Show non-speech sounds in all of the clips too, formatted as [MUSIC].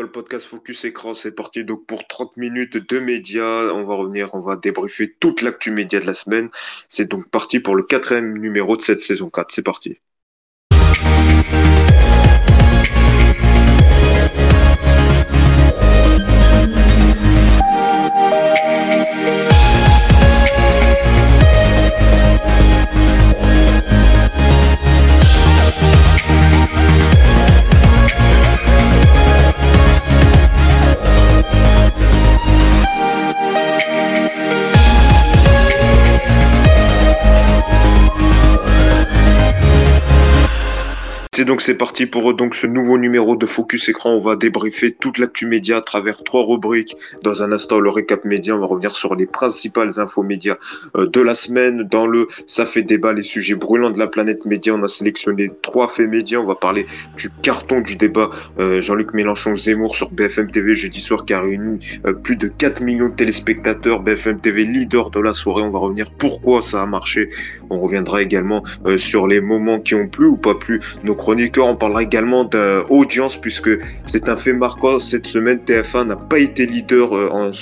Le podcast Focus Écran, c'est parti donc pour 30 minutes de médias. On va revenir, on va débriefer toute l'actu média de la semaine. C'est donc parti pour le quatrième numéro de cette saison 4. C'est parti. Donc c'est parti pour donc ce nouveau numéro de Focus Écran. On va débriefer toute l'actu média à travers trois rubriques. Dans un instant, le récap média. On va revenir sur les principales infos médias euh, de la semaine. Dans le ça fait débat, les sujets brûlants de la planète média, on a sélectionné trois faits médias. On va parler du carton du débat euh, Jean-Luc Mélenchon Zemmour sur BFM TV jeudi soir qui a réuni euh, plus de 4 millions de téléspectateurs. BFM TV leader de la soirée. On va revenir pourquoi ça a marché. On reviendra également sur les moments qui ont plu ou pas plu nos chroniqueurs. On parlera également d'audience puisque c'est un fait marquant. Cette semaine, TF1 n'a pas été leader euh,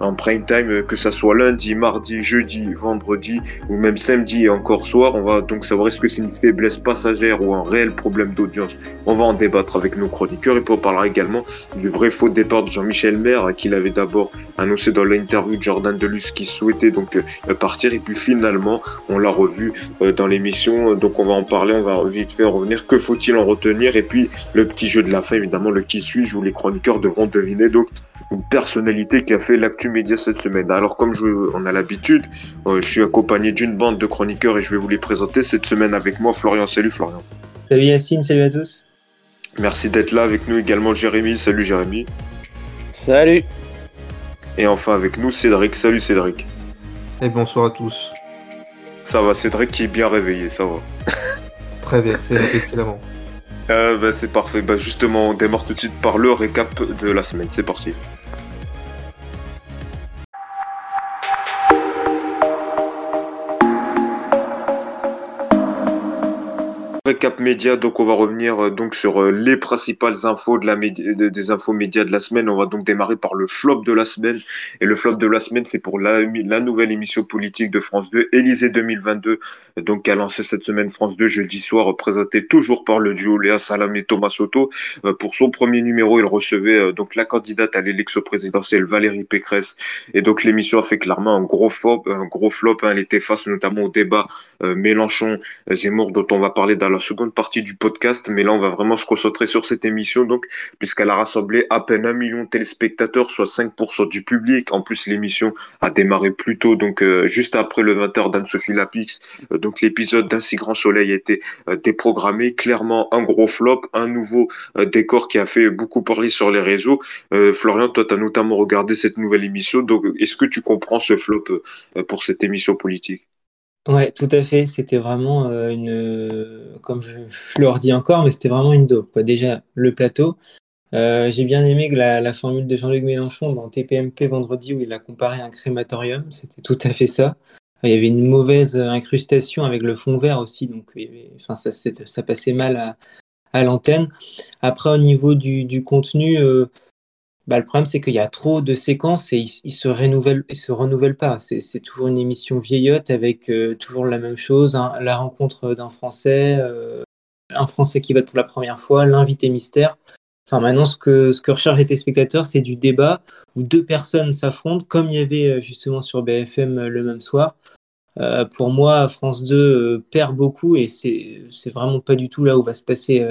en, prime time, euh, que ça soit lundi, mardi, jeudi, vendredi ou même samedi et encore soir. On va donc savoir est-ce que c'est une faiblesse passagère ou un réel problème d'audience. On va en débattre avec nos chroniqueurs et puis on parlera également du vrai faux départ de Jean-Michel Maire qu'il avait d'abord annoncé dans l'interview de Jordan Delus qui souhaitait donc euh, partir et puis finalement on l'a revu dans l'émission. Donc on va en parler, on va vite fait revenir. Que faut-il en retenir? Et puis le petit jeu de la fin, évidemment, le qui suis-je, où les chroniqueurs devront deviner donc une personnalité qui a fait l'actu média cette semaine. Alors comme je, on a l'habitude, euh, je suis accompagné d'une bande de chroniqueurs et je vais vous les présenter cette semaine avec moi. Florian, salut Florian. Salut Yacine, salut à tous. Merci d'être là avec nous également Jérémy. Salut Jérémy. Salut. Et enfin avec nous Cédric. Salut Cédric. Et bonsoir à tous. Ça va, Cédric qui est bien réveillé, ça va. [LAUGHS] Très bien, c'est excellemment. Euh, bah, c'est parfait. Bah, justement, on démarre tout de suite par le récap de la semaine. C'est parti. Récap média, donc on va revenir euh, donc sur euh, les principales infos de la des infos médias de la semaine. On va donc démarrer par le flop de la semaine. Et le flop de la semaine, c'est pour la, la nouvelle émission politique de France 2, Élysée 2022, donc a lancé cette semaine France 2 jeudi soir, représenté toujours par le duo Léa Salam et Thomas Soto. Euh, pour son premier numéro, il recevait donc la candidate à l'élection présidentielle Valérie Pécresse. Et donc l'émission a fait clairement un gros flop, un gros flop. Hein. Elle était face notamment au débat Mélenchon-Zemmour dont on va parler dans la seconde partie du podcast, mais là, on va vraiment se concentrer sur cette émission, donc, puisqu'elle a rassemblé à peine un million de téléspectateurs, soit 5% du public. En plus, l'émission a démarré plus tôt, donc, euh, juste après le 20h d'Anne-Sophie Lapix. Euh, donc, l'épisode d'un si grand soleil a été euh, déprogrammé. Clairement, un gros flop, un nouveau décor qui a fait beaucoup parler sur les réseaux. Florian, toi, tu as notamment regardé cette nouvelle émission, donc, est-ce que tu comprends ce flop pour cette émission politique? Ouais, tout à fait. C'était vraiment euh, une, comme je, je le redis encore, mais c'était vraiment une dope, quoi. Déjà, le plateau. Euh, j'ai bien aimé que la, formule de Jean-Luc Mélenchon dans TPMP vendredi où il a comparé un crématorium, c'était tout à fait ça. Il y avait une mauvaise incrustation avec le fond vert aussi, donc enfin, ça, ça passait mal à, l'antenne. Après, au niveau du, contenu, euh, bah, le problème, c'est qu'il y a trop de séquences et ils, se, renouvellent, se renouvellent pas. C'est toujours une émission vieillotte avec euh, toujours la même chose, hein, la rencontre d'un Français, euh, un Français qui va pour la première fois, l'invité mystère. Enfin, maintenant, ce que, ce que recherchent les téléspectateurs, c'est du débat où deux personnes s'affrontent, comme il y avait euh, justement sur BFM le même soir. pour moi, France 2 perd beaucoup et c'est vraiment pas du tout là où va se passer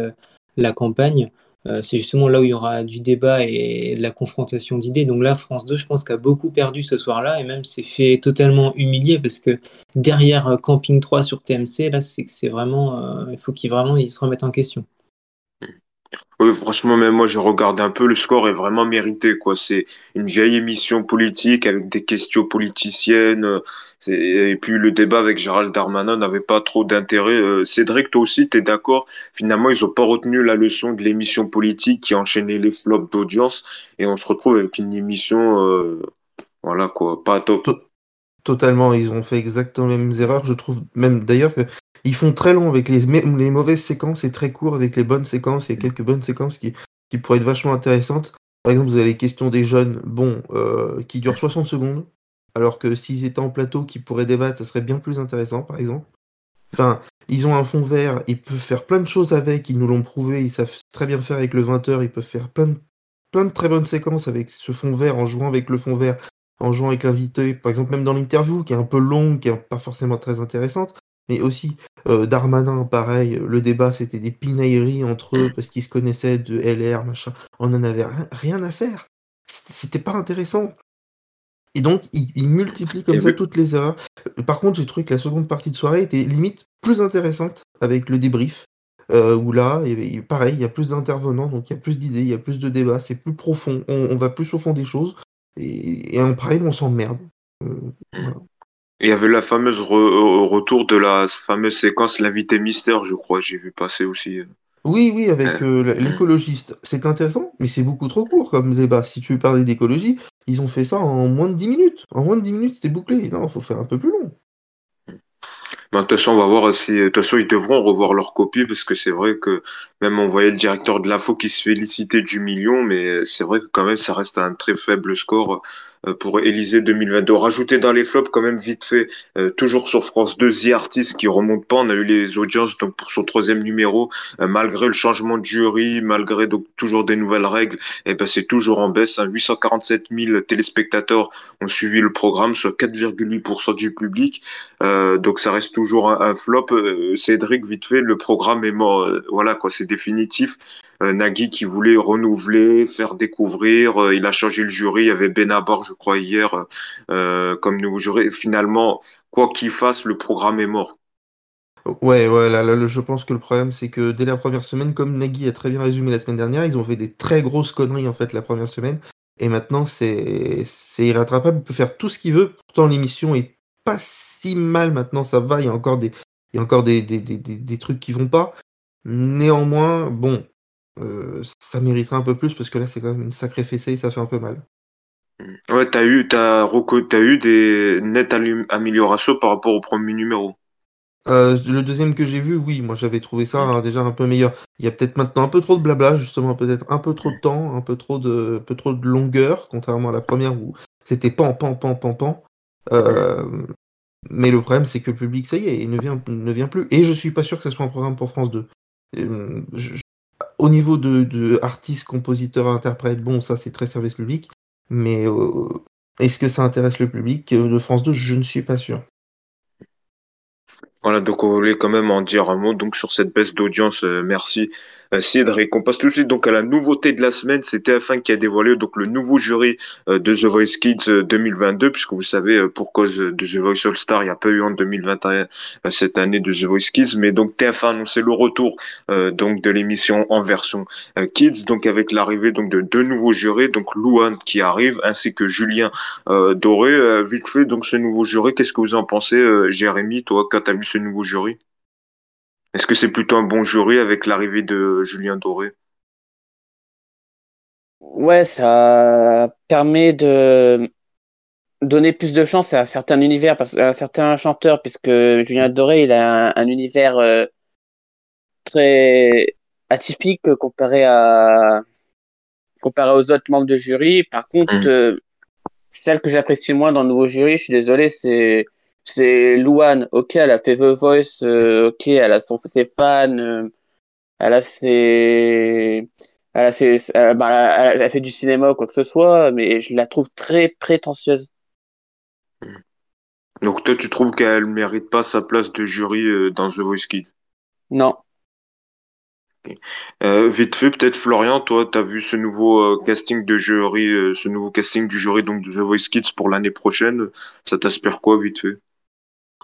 la campagne. Euh, c'est justement là où il y aura du débat et de la confrontation d'idées. Donc là, France 2, je pense qu'a beaucoup perdu ce soir-là et même s'est fait totalement humilier parce que derrière euh, Camping 3 sur TMC, là, c'est c'est vraiment, euh, il faut qu'ils vraiment ils se remettent en question. Oui, franchement, même moi, j'ai regardé un peu. Le score est vraiment mérité, quoi. C'est une vieille émission politique avec des questions politiciennes. Euh, et puis le débat avec Gérald Darmanin n'avait pas trop d'intérêt. Euh, Cédric, toi aussi, tu es d'accord? Finalement, ils ont pas retenu la leçon de l'émission politique qui enchaînait les flops d'audience. Et on se retrouve avec une émission, euh, voilà, quoi, pas top. Totalement, ils ont fait exactement les mêmes erreurs. Je trouve même d'ailleurs que ils font très long avec les, mauvaises séquences et très court avec les bonnes séquences. A quelques bonnes séquences qui, pourraient être vachement intéressantes. par exemple, vous avez les questions des jeunes, bon, qui durent 60 secondes, alors que s'ils étaient en plateau, qui pourraient débattre, ça serait bien plus intéressant, par exemple. Enfin, ils ont un fond vert, ils peuvent faire plein de choses avec, ils nous l'ont prouvé, ils savent très bien faire avec le 20h, ils peuvent faire plein de, très bonnes séquences avec ce fond vert, en jouant avec le fond vert, en jouant avec l'invité, par exemple même dans l'interview, qui est un peu longue, qui est pas forcément très intéressante, mais aussi euh, Darmanin, pareil, le débat c'était des pinailleries entre eux parce qu'ils se connaissaient de LR, machin, on en avait rien à faire. C'était pas intéressant. Et donc, il, multiplie comme ça toutes les erreurs. Par contre, j'ai trouvé que la seconde partie de soirée était limite plus intéressante avec le débrief. Euh, où là, pareil, il y a plus d'intervenants, donc il y a plus d'idées, il y a plus de débats, c'est plus profond, on, va plus au fond des choses, et, en pareil, on s'emmerde. Euh, Il y avait la fameuse retour de la fameuse séquence L'invité mystère, je crois, j'ai vu passer aussi. Euh. Oui, oui, avec l'écologiste. C'est intéressant, mais c'est beaucoup trop court comme débat. Si tu veux parler d'écologie, ils ont fait ça en moins de 10 minutes. En moins de 10 minutes, c'était bouclé. Non, il faut faire un peu plus long. De toute façon, on va voir si. De toute façon, ils devront revoir leur copie parce que c'est vrai que même on voyait le directeur de l'info qui se félicitait du million, mais c'est vrai que quand même, ça reste un très faible score euh, pour Élysée 2022. Rajouter dans les flops quand même vite fait, euh, toujours sur France 2, The Artist qui remonte pas. On a eu les audiences donc pour son troisième numéro, euh, malgré le changement de jury, malgré donc toujours des nouvelles règles, et eh ben c'est toujours en baisse. 847 hein. 000 téléspectateurs ont suivi le programme, soit 4,8% du public. donc ça reste toujours un, flop. Cédric, vite fait, le programme est mort. voilà quoi, c'est définitif. Euh, Nagui qui voulait renouveler, faire découvrir. Euh, il a changé le jury. Il y avait Benabar, je crois, hier euh, comme nouveau jury. Finalement, quoi qu'il fasse, le programme est mort. Ouais, ouais, là, je pense que le problème, c'est que dès la première semaine, comme Nagui a très bien résumé la semaine dernière, ils ont fait des très grosses conneries en fait la première semaine. Et maintenant, c'est irrattrapable. Il peut faire tout ce qu'il veut. Pourtant, l'émission est pas si mal maintenant. Ça va. Il y a encore des, il y a encore des, des, trucs qui vont pas. Néanmoins, bon, euh, ça mériterait un peu plus parce que là, c'est quand même une sacrée fessée et ça fait un peu mal. Ouais, t'as eu, t'as, as eu des nettes améliorations par rapport au premier numéro. Euh, le deuxième que j'ai vu, oui, moi j'avais trouvé ça hein, déjà un peu meilleur. Il y a peut-être maintenant un peu trop de blabla, justement, peut-être un peu trop de temps, un peu trop de, peu trop de longueur, contrairement à la première où c'était pan, pan, pan, pan, pan. Euh, mais le problème, c'est que le public, ça y est, il ne vient, ne vient plus. Et je suis pas sûr que ce soit un programme pour France 2. Je, au niveau de, de artistes, compositeurs, interprètes, bon, ça c'est très service public. Mais euh, est-ce que ça intéresse le public euh, de France 2 Je ne suis pas sûr. Voilà, donc on voulait quand même en dire un mot donc sur cette baisse d'audience. Euh, merci euh, Cédric. On passe tout de suite donc à la nouveauté de la semaine. C'est TF1 qui a dévoilé donc le nouveau jury euh, de The Voice Kids 2022, euh, puisque vous savez, pour cause de The Voice All Star, il n'y a pas eu en 2021 cette année de The Voice Kids, mais donc TF1 a annoncé le retour donc de l'émission en version Kids, donc avec l'arrivée donc de deux nouveaux jurés, donc Louane qui arrive, ainsi que Julien Doré. vite fait, donc ce nouveau jury, qu'est-ce que vous en pensez, Jérémy, toi, quand as vu ce nouveau jury? Est-ce que c'est plutôt un bon jury avec l'arrivée de Julien Doré? Ouais, ça permet de donner plus de chance à certains univers, à certains chanteurs, puisque Julien Doré, il a un, univers euh, très atypique comparé à comparé aux autres membres de jury. Par contre, mmh. euh, celle que j'apprécie le moins dans le nouveau jury, je suis désolé, c'est c'est Louane, ok, elle a fait The Voice, euh, ok, elle a son, ses fans, euh, elle a ses, elle a ses, euh, bah, elle, a, fait du cinéma ou quoi que ce soit, mais je la trouve très prétentieuse. Donc toi, tu trouves qu'elle mérite pas sa place de jury dans The Voice Kids? Non. vite fait, peut-être Florian, toi, tu as vu ce nouveau casting de jury, ce nouveau casting du jury donc de The Voice Kids pour l'année prochaine? Ça t'aspire quoi, vite fait?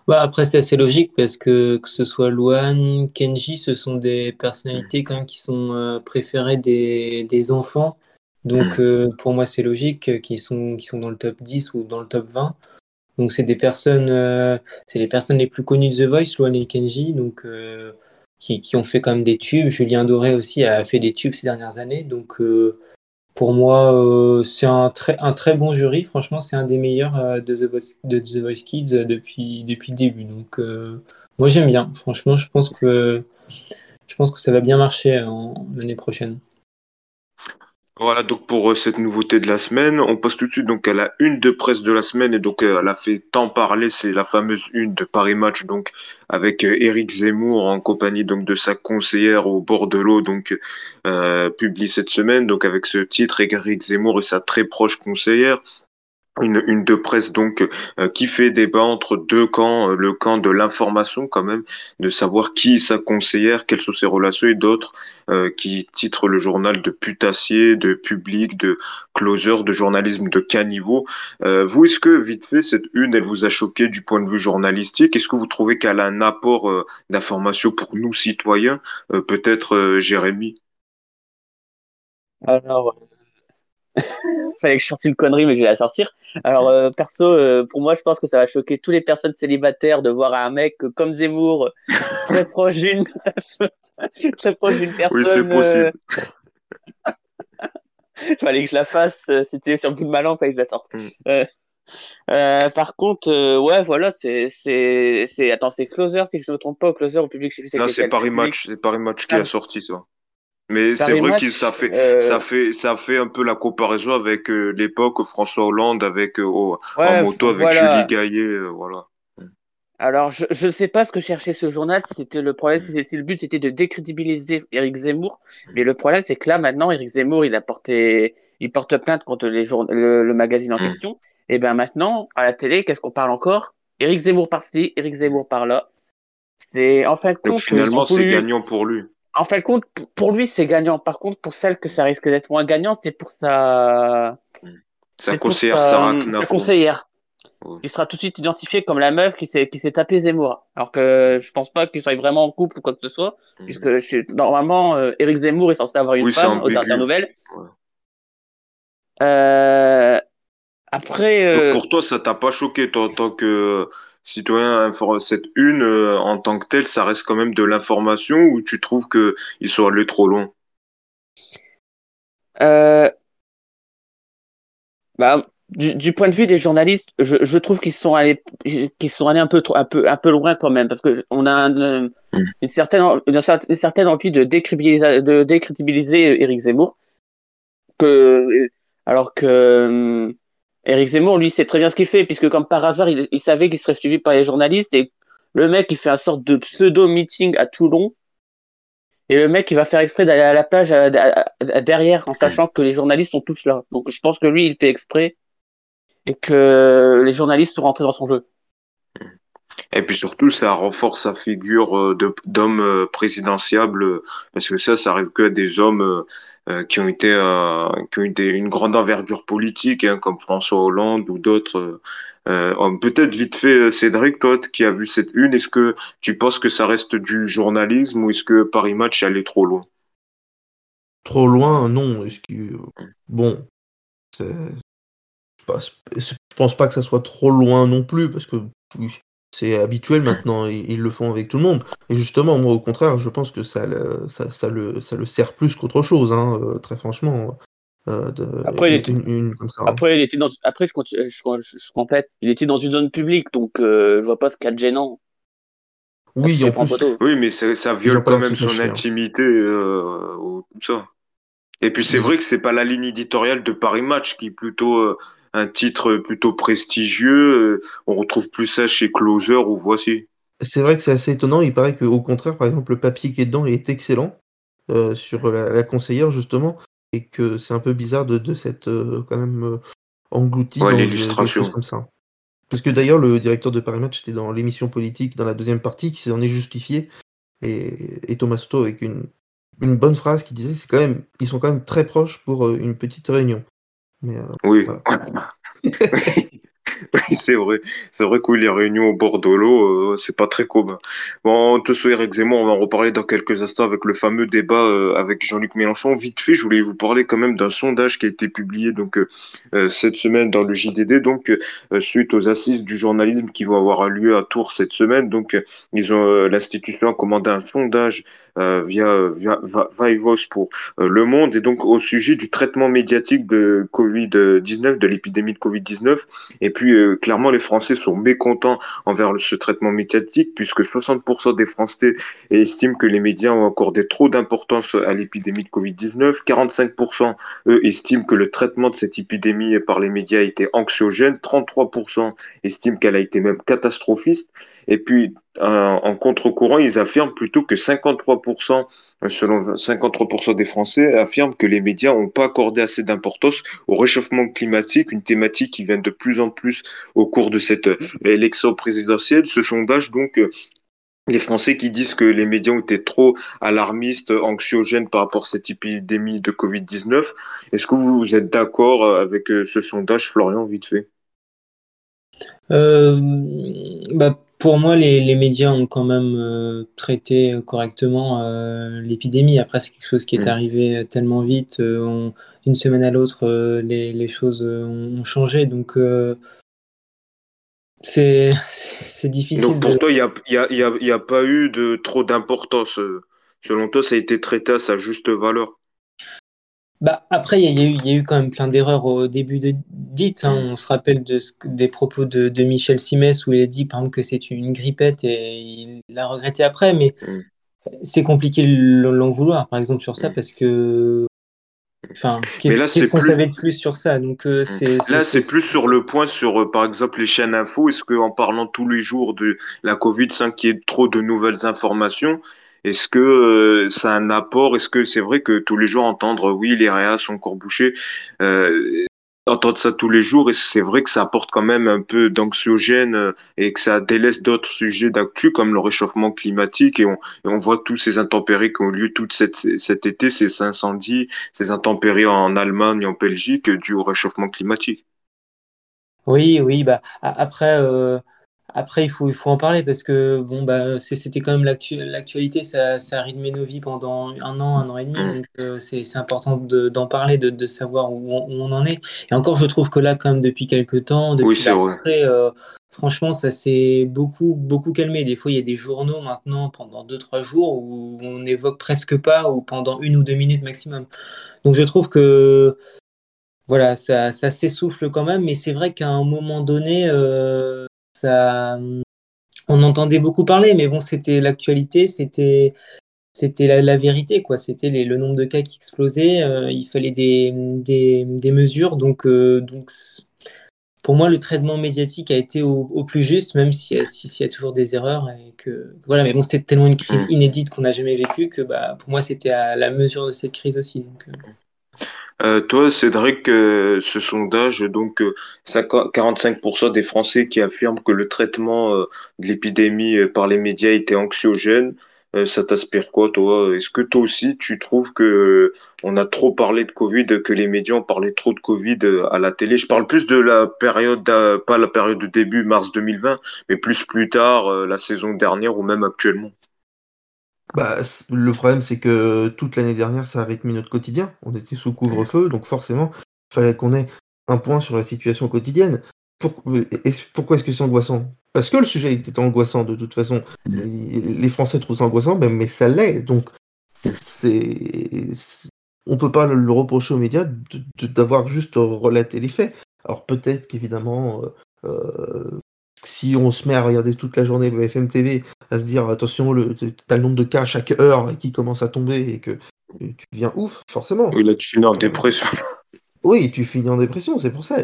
Bah, après, c'est assez logique parce que que ce soit Luan, Kenji, ce sont des personnalités quand même qui sont euh, préférées des, des enfants. Donc, mm. euh, pour moi, c'est logique qu'ils sont, qu'ils sont dans le top 10 ou dans le top 20. Donc, c'est des personnes, euh, c'est les personnes les plus connues de The Voice, Luan et Kenji, donc, qui, qui ont fait quand même des tubes. Julien Doré aussi a fait des tubes ces dernières années. Donc, pour moi, euh, c'est un très, un très bon jury. Franchement, c'est un des meilleurs euh, de, The Voice, de The Voice Kids euh, depuis, depuis le début. Donc, moi, j'aime bien. Franchement, je pense que, je pense que ça va bien marcher l'année prochaine. Voilà donc pour euh, cette nouveauté de la semaine, on passe tout de suite donc à la une de presse de la semaine et donc euh, elle a fait tant parler, c'est la fameuse une de Paris Match donc avec euh, Éric Zemmour en compagnie donc de sa conseillère au bord de l'eau donc euh, publie cette semaine donc avec ce titre Éric Zemmour et sa très proche conseillère une, une de presse donc euh, qui fait débat entre deux camps, euh, le camp de l'information quand même, de savoir qui est sa conseillère, quelles sont ses relations, et d'autres euh, qui titrent le journal de putassier, de public, de closer, de journalisme de caniveau. Vous, est-ce que vite fait cette une, elle vous a choqué du point de vue journalistique? Est-ce que vous trouvez qu'elle a un apport d'information pour nous citoyens? Peut-être Jérémy. Alors, [LAUGHS] fallait que je sorte une connerie, mais je vais la sortir. Alors, euh, perso, euh, pour moi, je pense que ça va choquer toutes les personnes célibataires de voir un mec euh, comme Zemmour, [LAUGHS] très proche d'une [LAUGHS] très proche d'une personne. Oui, c'est possible. euh, fallait que je la fasse. C'était sur le bout de ma langue, fallait que je la sorte. Mm. Euh, par contre, euh, ouais, voilà, c'est, c'est, c'est, attends, c'est Closer, si je ne me trompe pas, Closer, au public, Non, c'est c'est. Paris. Match, c'est Paris Match qui Ah. a sorti ça. Mais c'est vrai que ça fait, euh, ça fait, ça fait un peu la comparaison avec euh, l'époque François Hollande avec en ouais, moto avec voilà. Julie Gaillet, euh, voilà. Alors, je ne sais pas ce que cherchait ce journal, si c'était le problème, si, si le but c'était de décrédibiliser Éric Zemmour, mais le problème c'est que là maintenant, Éric Zemmour, il a porté, il porte plainte contre les jour... le, le magazine en Mm. question, et ben maintenant, à la télé, qu'est-ce qu'on parle encore? Éric Zemmour par-ci, Éric Zemmour par-là. C'est, en fin de compte, finalement, c'est voulu- gagnant pour lui. En fin de compte, pour lui, c'est gagnant. Par contre, pour celle que ça risque d'être moins gagnant, c'est pour sa, Sa pour conseillère sa, Sarah conseillère. Ouais. Il sera tout de suite identifié comme la meuf qui s'est qui s'est tapé Zemmour. Alors que je pense pas qu'ils soient vraiment en couple ou quoi que ce soit, Mhm. puisque normalement euh, Éric Zemmour est censé avoir une Oui, femme aux dernières nouvelles. Ouais. Euh, après, euh, pour toi, ça t'a pas choqué, toi, en tant que citoyen, infor- cette une euh, en tant que telle, ça reste quand même de l'information ou tu trouves que ils sont allés trop loin? euh, bah, du, du point de vue des journalistes, je, je trouve qu'ils sont allés qu'ils sont allés un peu trop un peu un peu loin quand même, parce que on a un- Mhm. une certaine une envie de décrédibiliser de décrédibiliser Éric Zemmour que alors que Éric Zemmour lui sait très bien ce qu'il fait puisque comme par hasard il, savait qu'il serait suivi par les journalistes et le mec il fait un sorte de pseudo meeting à Toulon et le mec il va faire exprès d'aller à la plage derrière en sachant que les journalistes sont tous là. Donc je pense que lui il fait exprès et que les journalistes sont rentrés dans son jeu Et puis surtout, ça renforce sa figure euh, d'homme euh, présidentiable, euh, parce que ça, ça arrive que à des hommes qui ont été, qui ont eu une grande envergure politique, hein, comme François Hollande ou d'autres. euh. Peut-être vite fait, Cédric, toi qui as vu cette une, est-ce que tu penses que ça reste du journalisme ou est-ce que Paris Match est allé trop loin? Trop loin, non. Que... Bon, pas- c'est- je pense pas que ça soit trop loin non plus, parce que oui, c'est habituel maintenant, ils, ils le font avec tout le monde. Et justement, moi, au contraire, je pense que ça, le- ça, ça le, ça le sert plus qu'autre chose, hein, euh, très franchement. euh, de- Après, il était- une- une comme ça. hein. après il était dans après je, continue- je, je, je complète il était dans une zone publique donc euh, je vois pas ce qu'il y a de gênant oui, en plus, photo. Oui, mais ça, viole quand même son hein. intimité, euh, ou tout ça. Et puis c'est vrai que c'est pas la ligne éditoriale de Paris Match qui est plutôt euh, un titre plutôt prestigieux. euh, on retrouve plus ça chez Closer ou Voici. C'est vrai que c'est assez étonnant. Il paraît qu'au contraire, par exemple, le papier qui est dedans est excellent euh, sur la, la conseillère, justement, et que c'est un peu bizarre de, de s'être euh, quand même euh, englouti Ouais, dans euh, l'illustration. quelque chose comme ça. Parce que d'ailleurs, le directeur de Paris Match était dans l'émission politique, dans la deuxième partie, qui s'en est justifié. Et, et Thomas Soto avec une, une bonne phrase qui disait c'est quand même, ils sont quand même très proches pour une petite réunion. Mais euh, Oui. Voilà. [LAUGHS] Oui, c'est vrai. C'est vrai que oui, les réunions au bord de l'eau, euh, c'est pas très commun. Bon, tout ce Eric Zemmour, on va en reparler dans quelques instants avec le fameux débat euh, avec Jean-Luc Mélenchon. Vite fait, je voulais vous parler quand même d'un sondage qui a été publié donc euh, cette semaine dans le JDD, donc suite aux assises du journalisme qui vont avoir lieu à Tours cette semaine. Donc, ils ont l'institution a commandé un sondage via, via Vivos pour euh, Le Monde et donc au sujet du traitement médiatique de Covid-19, de l'épidémie de Covid-19. Et puis euh, clairement, les Français sont mécontents envers ce traitement médiatique puisque 60% des Français estiment que les médias ont accordé trop d'importance à l'épidémie de Covid-19. 45% eux estiment que le traitement de cette épidémie par les médias a été anxiogène. 33% estiment qu'elle a été même catastrophiste. Et puis, en contre-courant, ils affirment plutôt que 53%, selon 53% des Français, affirment que les médias n'ont pas accordé assez d'importance au réchauffement climatique, une thématique qui vient de plus en plus au cours de cette élection présidentielle. Ce sondage, donc, les Français qui disent que les médias ont été trop alarmistes, anxiogènes par rapport à cette épidémie de Covid-19. Est-ce que vous êtes d'accord avec ce sondage, Florian, vite fait? Euh, bah, pour moi, les, les, médias ont quand même euh, traité correctement euh, l'épidémie. Après, c'est quelque chose qui est mm. arrivé tellement vite. Euh, une semaine à l'autre, euh, les, les, choses ont changé. Donc, c'est difficile. Donc, pour toi, il n'y a, y a, y a, y a, pas eu de trop d'importance. Selon toi, ça a été traité à sa juste valeur? Bah, après, il y, y, y, a eu quand même plein d'erreurs au début de dites. Hein. Mm. On se rappelle de ce, des propos de, de, Michel Simès où il a dit par exemple que c'est une grippette et il l'a regretté après. Mais mm. c'est compliqué l'en vouloir, par exemple, sur ça, mm. parce que. Enfin, qu'est-ce qu'on plus... savait de plus sur ça? Donc, euh, Là, c'est plus sur le point sur, euh, par exemple, les chaînes info. Est-ce qu'en parlant tous les jours de la Covid, ait trop de nouvelles informations, est-ce que euh, c'est un apport? Est-ce que c'est vrai que tous les jours entendre oui les réas sont encore bouchés, euh, entendre ça tous les jours, et c'est vrai que ça apporte quand même un peu d'anxiogène euh, et que ça délaisse d'autres sujets d'actu comme le réchauffement climatique et on, et voit tous ces intempéries qui ont lieu tout cet, été, ces incendies, ces intempéries en Allemagne, en Belgique, dû au réchauffement climatique? Oui, oui, bah après. Euh après, il faut, il faut en parler parce que bon, bah, c'était quand même l'actualité, ça, ça a rythmé nos vies pendant un an, un an et demi. Donc, euh, c'est important d'en parler, de, de savoir où on, où on, en est. Et encore, je trouve que là, quand même, depuis quelques temps, depuis oui, la rentrée, euh, franchement, ça s'est beaucoup, beaucoup calmé. Des fois, il y a des journaux maintenant pendant deux, trois jours où on n'évoque presque pas ou pendant une ou deux minutes maximum. Donc, je trouve que voilà, ça, ça s'essouffle quand même, mais c'est vrai qu'à un moment donné, euh, ça, on entendait beaucoup parler, mais bon, c'était l'actualité, c'était c'était la, la, vérité, quoi. C'était le nombre de cas qui explosait, euh, il fallait des, des, des mesures, donc, euh, donc pour moi, le traitement médiatique a été au, au plus juste, même s'il si, si y a toujours des erreurs. Et que, voilà, mais bon, c'était tellement une crise mm. inédite qu'on n'a jamais vécue que bah, pour moi, c'était à la mesure de cette crise aussi. Donc, euh... Euh, toi, Cédric, euh, ce sondage, donc euh, 45% des Français qui affirment que le traitement euh, de l'épidémie euh, par les médias était anxiogène. ça t'aspire quoi, toi? Est-ce que toi aussi, tu trouves que on a trop parlé de Covid, que les médias ont parlé trop de Covid à la télé? Je parle plus de la période, pas la période de début mars 2020, mais plus plus tard, la saison dernière ou même actuellement. Bah, le problème, c'est que toute l'année dernière, ça a rythmé notre quotidien. On était sous couvre-feu, donc forcément, il fallait qu'on ait un point sur la situation quotidienne. Pour, pourquoi est-ce que c'est angoissant? Parce que le sujet était angoissant de toute façon. Les Français trouvent ça angoissant, ben, mais ça l'est. Donc, c'est, on peut pas le reprocher aux médias d'avoir juste relaté les faits. Alors peut-être qu'évidemment, euh, euh si on se met à regarder toute la journée BFM TV, à se dire attention, le, t'as le nombre de cas chaque heure qui commence à tomber et que tu deviens ouf, forcément. Oui, là tu finis en dépression. Oui, tu finis en dépression, c'est pour ça.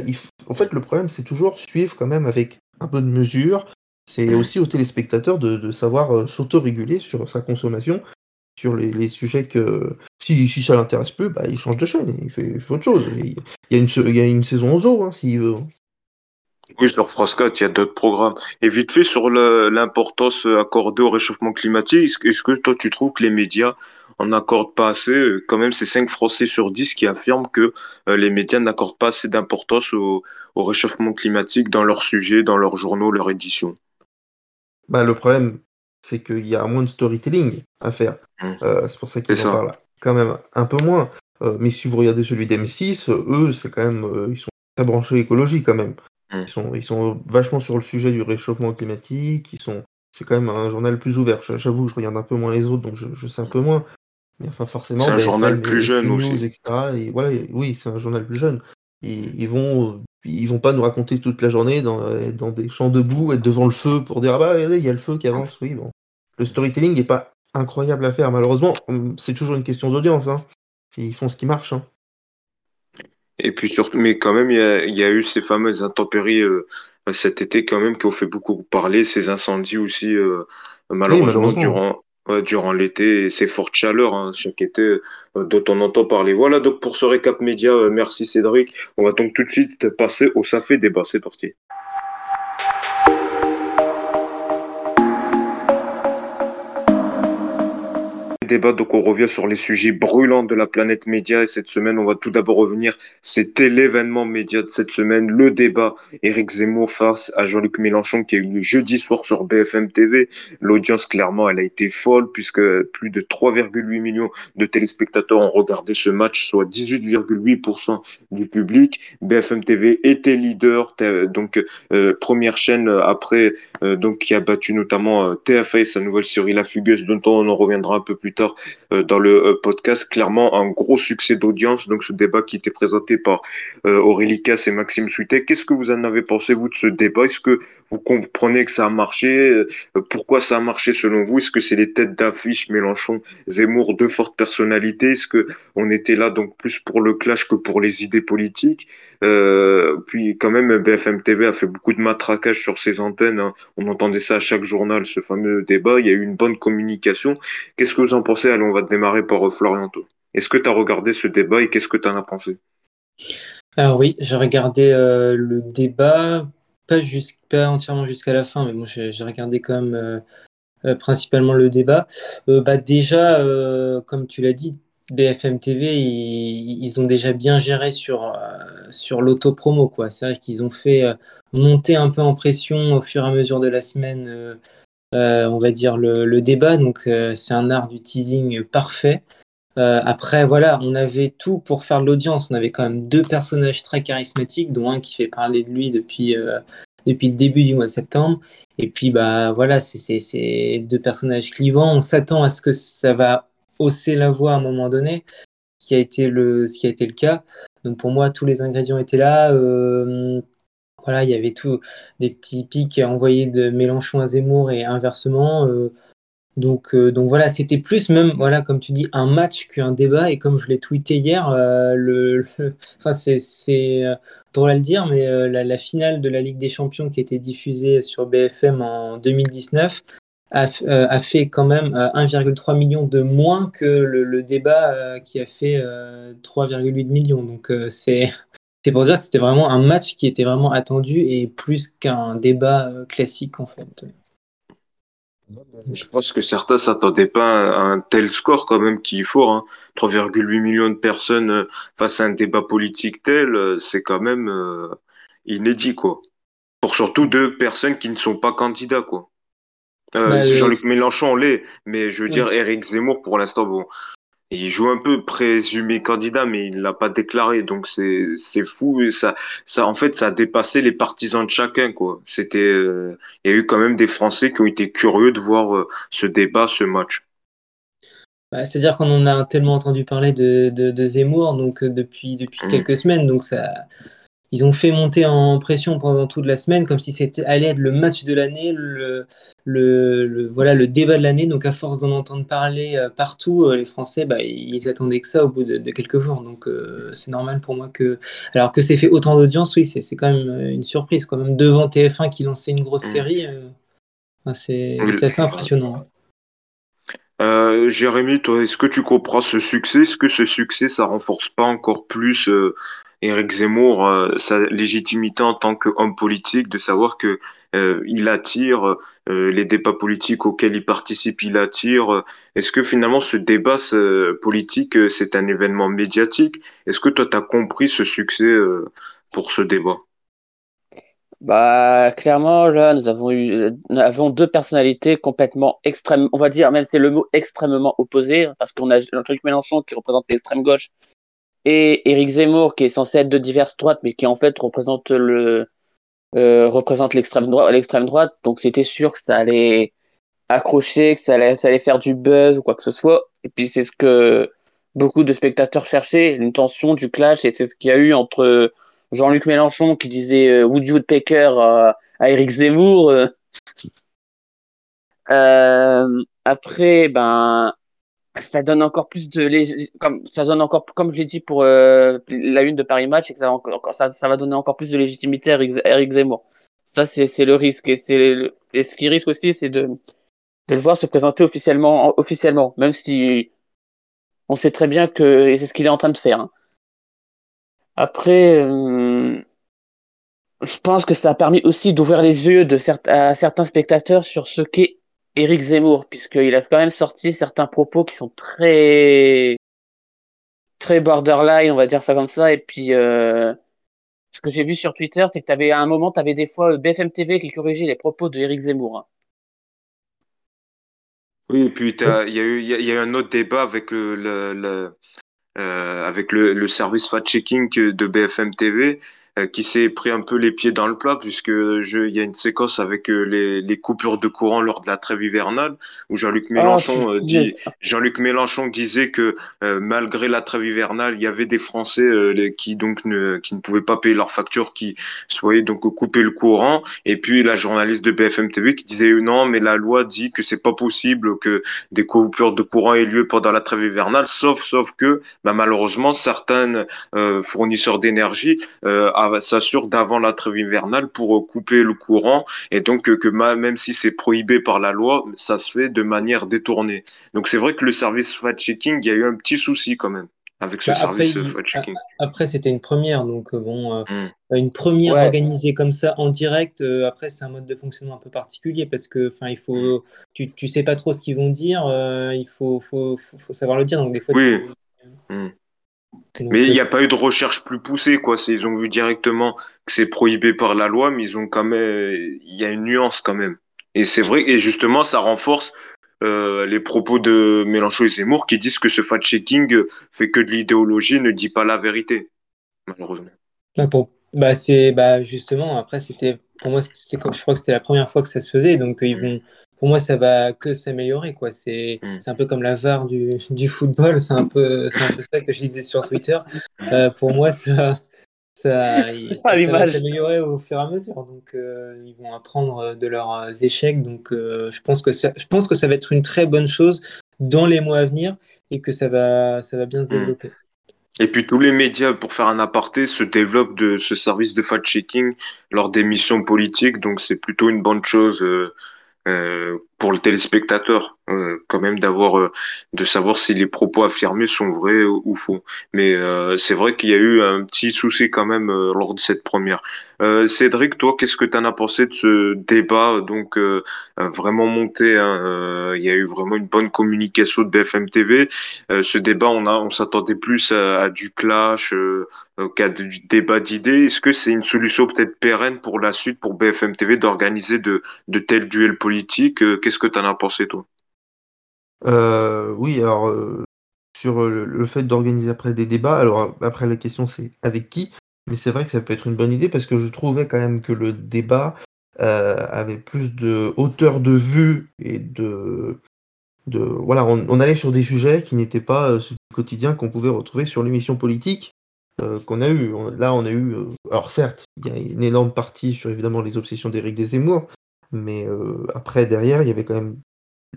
En fait, le problème, c'est toujours suivre quand même avec un peu de mesure. C'est mmh. aussi aux téléspectateurs de, de savoir euh, s'autoréguler sur sa consommation, sur les, les sujets que si, si ça l'intéresse plus, bah, il change de chaîne, il fait, il fait autre chose. Il y, a une, il y a une saison aux eaux, hein, s'il veut. Oui, sur France 4, il y a d'autres programmes. Et vite fait, sur l'importance accordée au réchauffement climatique, est-ce que toi, tu trouves que les médias en accordent pas assez? Quand même, c'est 5 Français sur 10 qui affirment que euh, les médias n'accordent pas assez d'importance au, au, réchauffement climatique dans leurs sujets, dans leurs journaux, leur édition. Bah, le problème, c'est qu'il y a moins de storytelling à faire. Mmh. Euh, c'est pour ça qu'ils en parlent quand même un peu moins. Euh, mais si vous regardez celui d'M6, eux, c'est quand même, ils sont très branchés écologie quand même. Mmh. Ils sont, ils sont vachement sur le sujet du réchauffement climatique, ils sont, c'est quand même un journal plus ouvert. J'avoue, je regarde un peu moins les autres, donc je, sais un peu moins. Mais enfin, forcément, c'est un journal plus jeune aussi. Etc., et voilà, oui, c'est un journal plus jeune. Et ils vont, ils vont pas nous raconter toute la journée dans, dans des champs debout, être devant le feu pour dire ah bah regardez, il y a le feu qui avance. Oui, bon. Le storytelling n'est pas incroyable à faire, malheureusement. C'est toujours une question d'audience. Hein. Ils font ce qui marche. Hein. Et puis surtout, mais quand même, il y a, eu ces fameuses intempéries euh, cet été quand même qui ont fait beaucoup parler, ces incendies aussi, euh, malheureusement, durant, durant l'été, et ces fortes chaleurs hein, chaque été euh, dont on entend parler. Voilà donc pour ce récap média, merci Cédric. On va donc tout de suite passer au Safé débat. C'est parti. Débat, donc on revient sur les sujets brûlants de la planète média et cette semaine on va tout d'abord revenir, c'était l'événement média de cette semaine, le débat Éric Zemmour face à Jean-Luc Mélenchon qui a eu lieu jeudi soir sur BFM TV. L'audience clairement elle a été folle puisque plus de 3,8 millions de téléspectateurs ont regardé ce match, soit 18,8% du public. BFM TV était leader, donc euh, première chaîne après euh, donc qui a battu notamment euh, TFA et sa nouvelle série La Fugueuse dont on en reviendra un peu plus tard euh, dans le euh, podcast. Clairement, un gros succès d'audience. Donc, ce débat qui était présenté par euh, Aurélie Cass et Maxime Souitet. Qu'est-ce que vous en avez pensé, vous, de ce débat? Est-ce que vous comprenez que ça a marché Pourquoi ça a marché selon vous? Est-ce que c'est les têtes d'affiche Mélenchon, Zemmour, deux fortes personnalités? Est-ce que on était là donc plus pour le clash que pour les idées politiques? Euh, Puis quand même, BFM TV a fait beaucoup de matraquage sur ses antennes. Hein. On entendait ça à chaque journal, ce fameux débat. Il y a eu une bonne communication. Qu'est-ce que vous en pensez? Allez, on va démarrer par Florian. Est-ce que tu as regardé ce débat et qu'est-ce que tu en as pensé? Alors oui, j'ai regardé euh, le débat pas, entièrement jusqu'à la fin, mais moi j'ai regardé quand même euh, euh, principalement le débat. Euh, bah, déjà, comme tu l'as dit, BFM TV, ils, ont déjà bien géré sur, sur l'auto-promo. C'est vrai qu'ils ont fait monter un peu en pression au fur et à mesure de la semaine, on va dire, le, le débat. Donc c'est un art du teasing parfait. Euh, après, voilà, on avait tout pour faire de l'audience. On avait quand même deux personnages très charismatiques, dont un qui fait parler de lui depuis, euh, depuis le début du mois de septembre. Et puis, bah voilà, c'est deux personnages clivants. On s'attend à ce que ça va hausser la voix à un moment donné, qui a été le, ce qui a été le cas. Donc pour moi, tous les ingrédients étaient là. Euh, voilà, il y avait tout, des petits pics envoyés de Mélenchon à Zemmour et inversement. Donc, euh, donc voilà, c'était plus même, voilà, comme tu dis, un match qu'un débat. Et comme je l'ai tweeté hier, euh, le, [LAUGHS] enfin, c'est euh, drôle à le dire, mais la, finale de la Ligue des Champions qui a été diffusée sur BFM en 2019 a, a fait quand même 1,3 million de moins que le, débat qui a fait 3,8 millions. Donc c'est [LAUGHS] c'est pour dire que c'était vraiment un match qui était vraiment attendu et plus qu'un débat classique en fait. Je pense que certains s'attendaient pas à un tel score quand même qui est fort. Hein. 3,8 millions de personnes euh, face à un débat politique tel, euh, c'est quand même euh, inédit quoi. Pour surtout deux personnes qui ne sont pas candidats quoi. Euh, bah, Jean-Luc Mélenchon l'est, mais je veux dire Eric Zemmour pour l'instant bon, il joue un peu présumé candidat, mais il l'a pas déclaré, donc c'est c'est fou. Ça ça en fait ça a dépassé les partisans de chacun quoi. C'était euh, il y a eu quand même des Français qui ont été curieux de voir euh, ce débat, ce match. Bah, C'est-à-dire qu'on en a tellement entendu parler de, de, Zemmour donc euh, depuis depuis mmh. quelques semaines, donc ça ils ont fait monter en pression pendant toute la semaine, comme si c'était allait être le match de l'année, le, le, voilà, le débat de l'année. Donc, à force d'en entendre parler euh, partout, euh, les Français, bah, ils attendaient que ça au bout de, quelques jours. Donc, euh, c'est normal pour moi que. Alors que c'est fait autant d'audience, oui, c'est quand même une surprise. Quand même, devant TF1 qui lançait une grosse mm. série, c'est assez impressionnant. Jérémy, toi, est-ce que tu comprends ce succès? Est-ce que ce succès, ça renforce pas encore plus Éric Zemmour, euh, sa légitimité en tant qu'homme politique, de savoir que euh, il attire euh, les débats politiques auxquels il participe, il attire. Est-ce que finalement ce débat politique, c'est un événement médiatique? Est-ce que toi, tu as compris ce succès pour ce débat? Bah, clairement, là, nous avons eu, nous avons deux personnalités complètement extrêmes, on va dire, même c'est le mot extrêmement opposé, parce qu'on a Jean-Luc Mélenchon qui représente l'extrême gauche et Éric Zemmour, qui est censé être de diverses droites, mais qui en fait représente le euh, représente l'extrême droite. Donc c'était sûr que ça allait accrocher, que ça allait, faire du buzz ou quoi que ce soit. Et puis c'est ce que beaucoup de spectateurs cherchaient, une tension, du clash, et c'est ce qu'il y a eu entre Jean-Luc Mélenchon qui disait euh, Woody Woodpecker à, Eric Zemmour. euh. Euh, après, ben, ça donne encore plus de lég- comme ça donne encore comme je l'ai dit pour euh, la une de Paris Match, que ça, va donner encore plus de légitimité à Eric, Zemmour. Ça, c'est le risque. Et, ce qui risque aussi, c'est de, de le voir se présenter officiellement, officiellement, même si on sait très bien que c'est ce qu'il est en train de faire. hein. Après, euh, je pense que ça a permis aussi d'ouvrir les yeux de à certains spectateurs sur ce qu'est Éric Zemmour, puisqu'il a quand même sorti certains propos qui sont très très borderline, on va dire ça comme ça. Et puis, euh, ce que j'ai vu sur Twitter, c'est que t'avais à un moment, tu avais des fois euh, BFM TV qui corrigeait les propos de Éric Zemmour. hein. Oui, et puis il y a eu, il y a, il y a eu un autre débat avec le, le, le- euh, avec le, le service fact-checking de BFM TV qui s'est pris un peu les pieds dans le plat puisque je, il y a une séquence avec euh, les, les coupures de courant lors de la trêve hivernale où Jean-Luc Mélenchon euh, dit. Jean-Luc Mélenchon disait que euh, malgré la trêve hivernale, il y avait des Français euh, les- qui donc ne, qui ne pouvaient pas payer leurs factures, qui se voyaient donc couper le courant. Et puis la journaliste de BFM TV qui disait euh, non, mais la loi dit que c'est pas possible que des coupures de courant aient lieu pendant la trêve hivernale, sauf sauf que bah, malheureusement certains euh, fournisseurs d'énergie euh, s'assurent d'avant la trêve hivernale pour couper le courant et donc euh, que même si c'est prohibé par la loi, ça se fait de manière détournée. Donc c'est vrai que le service fact-checking, il y a eu un petit souci quand même avec ce Bah, service euh, fact-checking. Après, c'était une première, donc euh, bon, euh, Mm. une première Ouais. organisée comme ça en direct. euh, après, c'est un mode de fonctionnement un peu particulier parce que, enfin, il faut, tu, tu sais pas trop ce qu'ils vont dire. euh, il faut, faut, faut, faut savoir le dire. Donc des fois, Oui. tu- Mm. Donc, Mais il n'y a pas eu de recherche plus poussée, quoi. Ils ont vu directement que c'est prohibé par la loi, mais ils ont quand même, il y a une nuance quand même. Et c'est vrai, et justement, ça renforce euh, les propos de Mélenchon et Zemmour qui disent que ce fact-checking fait que de l'idéologie, ne dit pas la vérité, malheureusement. ah, pour- bah, c'est, bah, justement, après, c'était, pour moi, c'était, je crois que c'était la première fois que ça se faisait. Donc, euh, ils vont, pour moi, ça va que s'améliorer, quoi. C'est, Mm. c'est un peu comme la VAR du, [LAUGHS] du football. C'est un peu, un peu ça que je disais sur Twitter. Euh, pour moi, ça, ça, il- [LAUGHS] ça, ça va s'améliorer au fur et à mesure. Donc, euh, ils vont apprendre de leurs euh, échecs. Donc, euh, je pense que ça, je pense que ça va être une très bonne chose dans les mois à venir et que ça va, ça va bien se Mm. développer. Et puis tous les médias, pour faire un aparté, se développent de ce service de fact-checking lors des missions politiques, donc c'est plutôt une bonne chose euh, pour le téléspectateur, euh, quand même d'avoir, euh, de savoir si les propos affirmés sont vrais ou, faux. Mais euh, c'est vrai qu'il y a eu un petit souci quand même lors de cette première. Cédric, toi, qu'est-ce que tu en as pensé de ce débat donc vraiment monté hein, Il y a eu vraiment une bonne communication de BFM TV. Ce débat, on a, on s'attendait plus à, du clash, qu'à du débat d'idées. Est-ce que c'est une solution peut-être pérenne pour la suite pour BFM TV d'organiser de, de tels duels politiques Qu'est-ce que tu en as pensé, toi? Euh, oui, alors euh, sur le, fait d'organiser après des débats, alors après la question c'est avec qui, mais c'est vrai que ça peut être une bonne idée parce que je trouvais quand même que le débat euh, avait plus de hauteur de vue et de, de voilà, on, allait sur des sujets qui n'étaient pas du quotidien qu'on pouvait retrouver sur l'émission politique qu'on a eu. Là, on a eu, alors certes, il y a une énorme partie sur évidemment les obsessions d'Éric Zemmour, mais euh, après derrière, il y avait quand même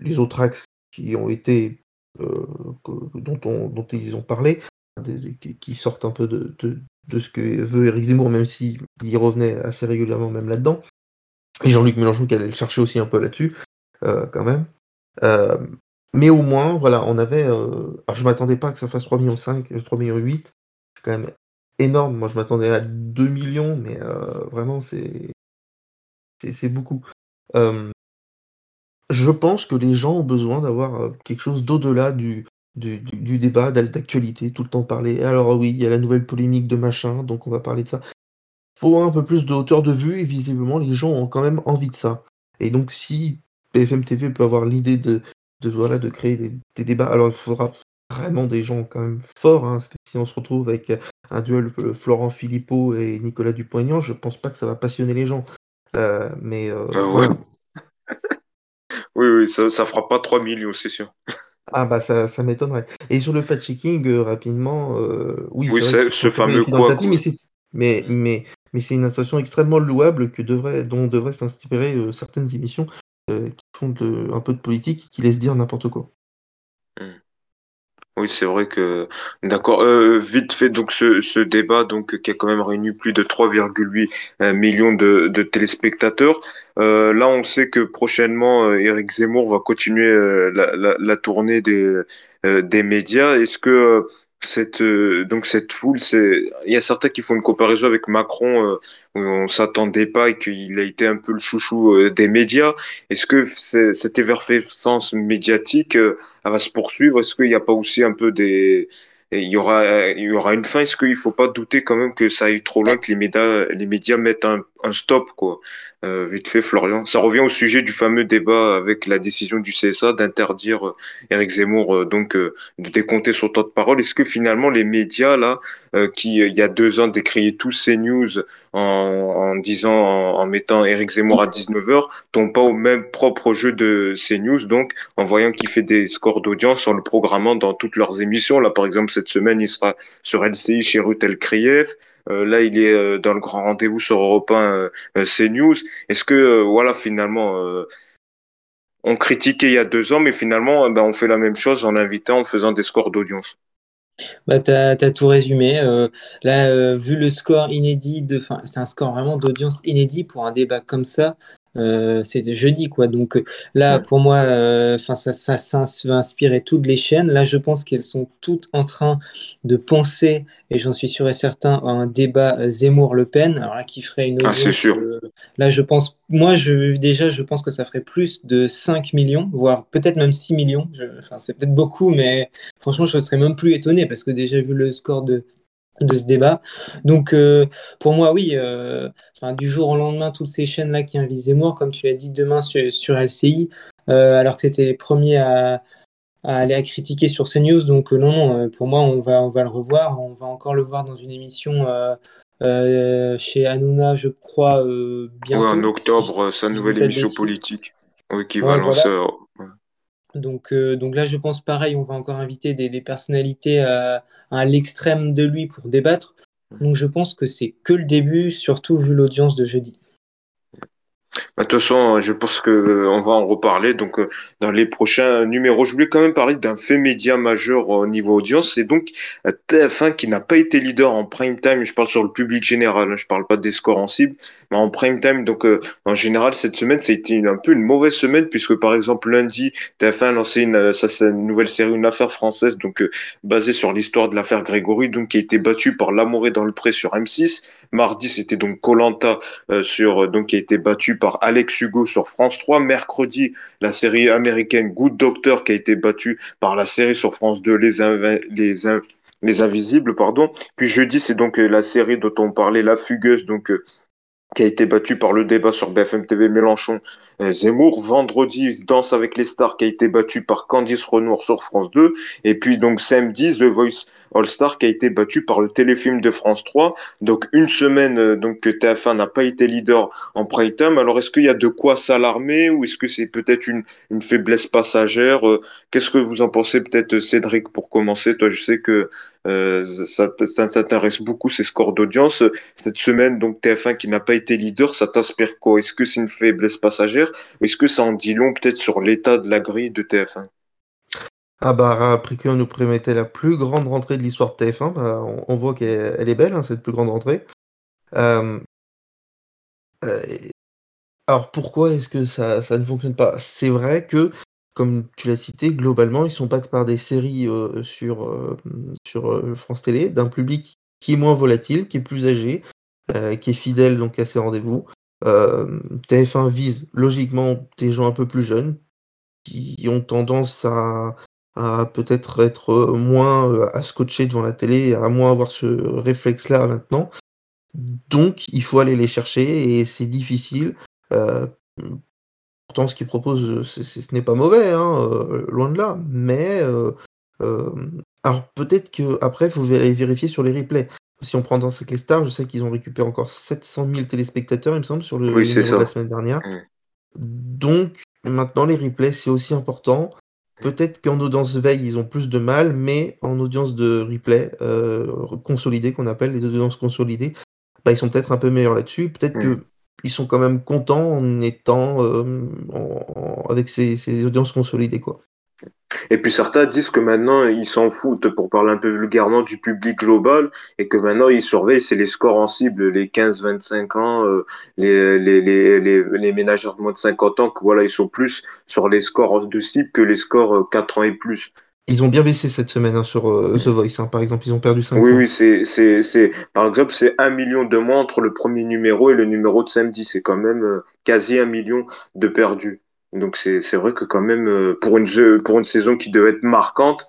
les autres axes qui ont été euh, dont, on- dont ils ont parlé, de- qui- sortent un peu de, de- ce que veut Éric Zemmour, même s'il y revenait assez régulièrement même là-dedans. Et Jean-Luc Mélenchon qui allait le chercher aussi un peu là-dessus, euh, quand même. Mais au moins, voilà, on avait. alors je m'attendais pas que ça fasse 3 millions 5, 3 millions 8. C'est quand même énorme. Moi je m'attendais à 2 millions, mais vraiment c'est c'est beaucoup. Je pense que les gens ont besoin d'avoir quelque chose d'au-delà du, débat, d'actualité, tout le temps parler. Alors oui, il y a la nouvelle polémique de machin, donc on va parler de ça. Faut un peu plus de hauteur de vue et visiblement les gens ont quand même envie de ça. Et donc si BFM TV peut avoir l'idée de, de, voilà, de créer des, débats, alors il faudra vraiment des gens quand même forts, hein, si on se retrouve avec un duel Florent Philippot et Nicolas Dupont-Aignan, je pense pas que ça va passionner les gens. Euh, mais euh, Euh. [LAUGHS] Oui, oui, ça, ça fera pas 3 millions, c'est sûr. Ah bah ça, ça m'étonnerait. Et sur le fact-checking, euh, rapidement, euh, oui, Oui, c'est ce fameux quoi, tapis, quoi. mais c'est mais, mais, mais c'est une intention extrêmement louable que devrait, dont devraient s'inspirer euh, certaines émissions qui font de- un peu de politique et qui laissent dire n'importe quoi. Hmm. Oui, c'est vrai que d'accord. Euh, vite fait donc ce, ce débat donc qui a quand même réuni plus de 3,8 euh, millions de, de téléspectateurs. Euh, là, on sait que prochainement Éric Zemmour va continuer la, la, la tournée des des médias. Est-ce que cette euh, donc cette foule, il y a certains qui font une comparaison avec Macron euh, où on s'attendait pas et qu'il a été un peu le chouchou euh, des médias. Est-ce que cette effervescence médiatique elle va se poursuivre? Est-ce qu'il n'y a pas aussi un peu des... Il y aura, il y aura une fin? Est-ce qu'il ne faut pas douter quand même que ça aille trop loin, que les médias, les médias mettent un, un stop, quoi? Euh, vite fait, Florian. Ça revient au sujet du fameux débat avec la décision du CSA d'interdire euh, Éric Zemmour, euh, donc, euh, de décompter son temps de parole. Est-ce que finalement, les médias, là, euh, qui, euh, il y a deux ans, décriaient tous ces news en, disant, en, mettant Éric Zemmour à 19h, tombent pas au même propre jeu de CNews, donc, en voyant qu'il fait des scores d'audience en le programmant dans toutes leurs émissions. Là, par exemple, cette semaine, il sera sur LCI chez Rutel Krief. Euh, là, il est euh, dans le grand rendez-vous sur Europe 1 euh, CNews. Est-ce que, voilà, finalement, on critiquait il y a deux ans, mais finalement, ben, on fait la même chose en invitant, en faisant des scores d'audience? Bah, tu as, tout résumé. Là, vu le score inédit, c'est un score vraiment d'audience inédit pour un débat comme ça. Euh, c'est de jeudi, quoi. Donc euh, là, Ouais. pour moi, euh, enfin, ça, ça, inspirer toutes les chaînes. Là, je pense qu'elles sont toutes en train de penser, et j'en suis sûr et certain, à un débat Zemmour-Le Pen. Alors là, qui ferait une Ah, c'est sûr. euh, là, je pense, moi, je, déjà, je pense que ça ferait plus de 5 millions, voire peut-être même 6 millions. Enfin, c'est peut-être beaucoup, mais franchement, je ne serais même plus étonné parce que déjà vu le score de, de ce débat. Donc, euh, pour moi, oui, euh, enfin, du jour au lendemain, toutes ces chaînes-là qui invitent Zemmour, comme tu l'as dit, demain sur, sur LCI, euh, alors que c'était les premiers à, à aller à critiquer sur CNews. Donc, non, non, pour moi, on va, on va le revoir. On va encore le voir dans une émission chez Hanouna, je crois, euh, Ouais, en bientôt. octobre, sa nouvelle émission politique. Qui Ouais, va lancer. voilà. Donc, euh, donc là, je pense pareil, on va encore inviter des, des personnalités euh, à l'extrême de lui pour débattre. Donc je pense que c'est que le début, surtout vu l'audience de jeudi. Bah, De toute façon, je pense que euh, on va en reparler donc euh, dans les prochains numéros. Je voulais quand même parler d'un fait média majeur au niveau audience. C'est donc euh, TF1 qui n'a pas été leader en prime time. Je parle sur le public général. hein, je parle pas des scores en cible, mais en prime time. Donc euh, en général, cette semaine, ça a été un peu une mauvaise semaine puisque par exemple lundi, TF1 a lancé une, euh, ça, une nouvelle série, une affaire française, donc euh, basée sur l'histoire de l'affaire Grégory, donc qui a été battue par L'amour est dans le pré sur M6. Mardi, c'était donc Colanta euh, sur euh, qui a été battu par Alex Hugo sur France 3. Mercredi, la série américaine Good Doctor qui a été battue par la série sur France 2 Les Invi- les In- les Invisibles, pardon. Puis jeudi, c'est donc euh, la série dont on parlait, La Fugueuse, donc euh, qui a été battue par le débat sur BFM TV Mélenchon euh, Zemmour. Vendredi, Danse avec les stars qui a été battue par Candice Renoir sur France 2. Et puis donc samedi, The Voice All Star qui a été battu par le téléfilm de France 3. Donc une semaine euh, donc que TF1 n'a pas été leader en prime time. Alors est-ce qu'il y a de quoi s'alarmer ou est-ce que c'est peut-être une, une faiblesse passagère Euh, Qu'est-ce que vous en pensez peut-être Cédric pour commencer? Toi je sais que euh, ça, ça t'intéresse beaucoup ces scores d'audience. Cette semaine donc TF1 qui n'a pas été leader, ça t'inspire quoi? Est-ce que c'est une faiblesse passagère est-ce que ça en dit long peut-être sur l'état de la grille de TF1 Ah bah, après qu'on nous promettait la plus grande rentrée de l'histoire de TF1, bah, on, voit qu'elle elle est belle, hein, cette plus grande rentrée. Euh, euh, alors pourquoi est-ce que ça, ça ne fonctionne pas? C'est vrai que, comme tu l'as cité, globalement, ils sont pas par des séries euh, sur, euh, sur euh, France Télé, d'un public qui est moins volatile, qui est plus âgé, euh, qui est fidèle donc à ses rendez-vous. Euh, TF1 vise logiquement des gens un peu plus jeunes, qui ont tendance à, à peut-être être euh, moins euh, à scotcher devant la télé, à moins avoir ce réflexe-là maintenant. Donc, il faut aller les chercher et c'est difficile. Euh, pourtant, ce qu'ils proposent, ce n'est pas mauvais, hein, loin de là. Mais euh, euh, alors peut-être que après, il faut vé- vérifier sur les replays. Si on prend dans les stars, je sais qu'ils ont récupéré encore 700 000 téléspectateurs, il me semble, sur le Oui, numéro de la semaine dernière. Donc, Maintenant, les replays, c'est aussi important. Peut-être qu'en audience veille, ils ont plus de mal, mais en audience de replay euh, consolidé, qu'on appelle les audiences consolidées, bah, ils sont peut-être un peu meilleurs là-dessus. Peut-être Mm. qu'ils sont quand même contents en étant euh, en- en- avec ces, ces audiences consolidées. Quoi. Et puis certains disent que maintenant ils s'en foutent, pour parler un peu vulgairement, du public global et que maintenant ils surveillent, c'est les scores en cible, les 15-25 ans, euh, les, les, les, les, les ménagères de moins de 50 ans, que voilà, ils sont plus sur les scores de cible que les scores euh, 4 ans et plus. Ils ont bien baissé cette semaine hein, sur euh, The Voice, hein, par exemple. Ils ont perdu 5 Oui, points. oui, c'est, c'est, c'est, par exemple, c'est un million de moins entre le premier numéro et le numéro de samedi. C'est quand même euh, quasi un million de perdus. Donc c'est, vrai que quand même, euh, pour une, pour une saison qui devait être marquante,